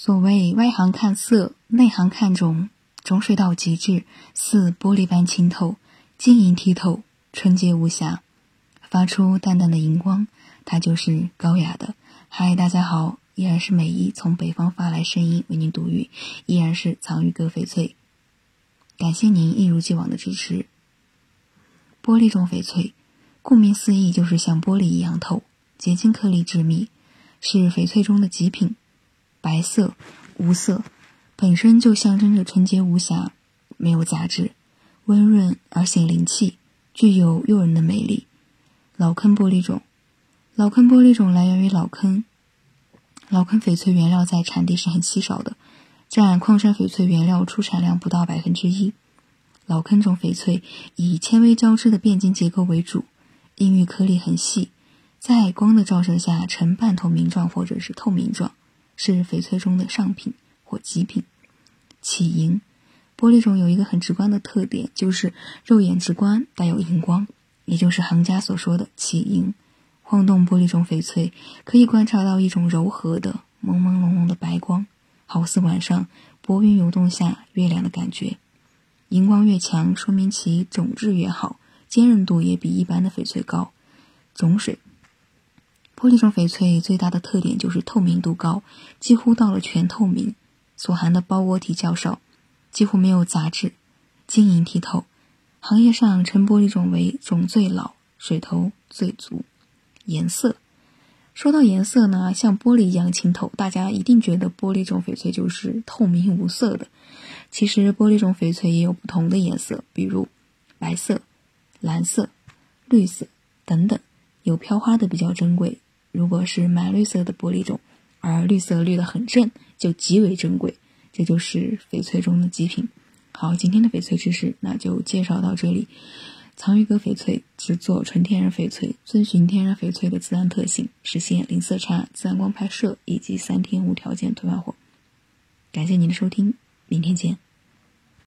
所谓外行看色，内行看种，种水到极致，似玻璃般清透，晶莹剔透，纯洁无瑕，发出淡淡的荧光。它就是高雅的。嗨，大家好，依然是美伊从北方发来声音为您读语，依然是藏玉阁翡翠。感谢您一如既往的支持。玻璃种翡翠，顾名思义就是像玻璃一样透，结晶颗粒致密，是翡翠中的极品。白色、无色，本身就象征着纯洁无瑕，没有杂质，温润而显灵气，具有诱人的魅力。老坑玻璃种。老坑玻璃种来源于老坑，老坑翡翠原料在产地是很稀少的，占矿山翡翠原料出产量不到百分之一。老坑种翡翠以纤维交织的变晶结构为主，硬玉颗粒很细，在光的照射下呈半透明状或者是透明状，是翡翠中的上品或极品。起莹玻璃种有一个很直观的特点，就是肉眼直观带有荧光，也就是行家所说的起莹。晃动玻璃种翡翠，可以观察到一种柔和的、朦朦胧胧的白光，好似晚上薄云游动下月亮的感觉。荧光越强，说明其种质越好，坚韧度也比一般的翡翠高。种水玻璃种翡翠最大的特点就是透明度高，几乎到了全透明，所含的包窝体较少，几乎没有杂质，晶莹剔透。行业上称玻璃种为种最老，水头最足。颜色，说到颜色呢，像玻璃一样清透，大家一定觉得玻璃种翡翠就是透明无色的。其实玻璃种翡翠也有不同的颜色，比如白色、蓝色、绿色等等，有飘花的比较珍贵。如果是满绿色的玻璃种，而绿色绿得很正，就极为珍贵。这就是翡翠中的极品。好，今天的翡翠知识那就介绍到这里。藏玉阁翡翠制作纯天然翡翠，遵循天然翡翠的自然特性，实现零色差、自然光拍摄以及三天无条件退换货。感谢您的收听，明天见。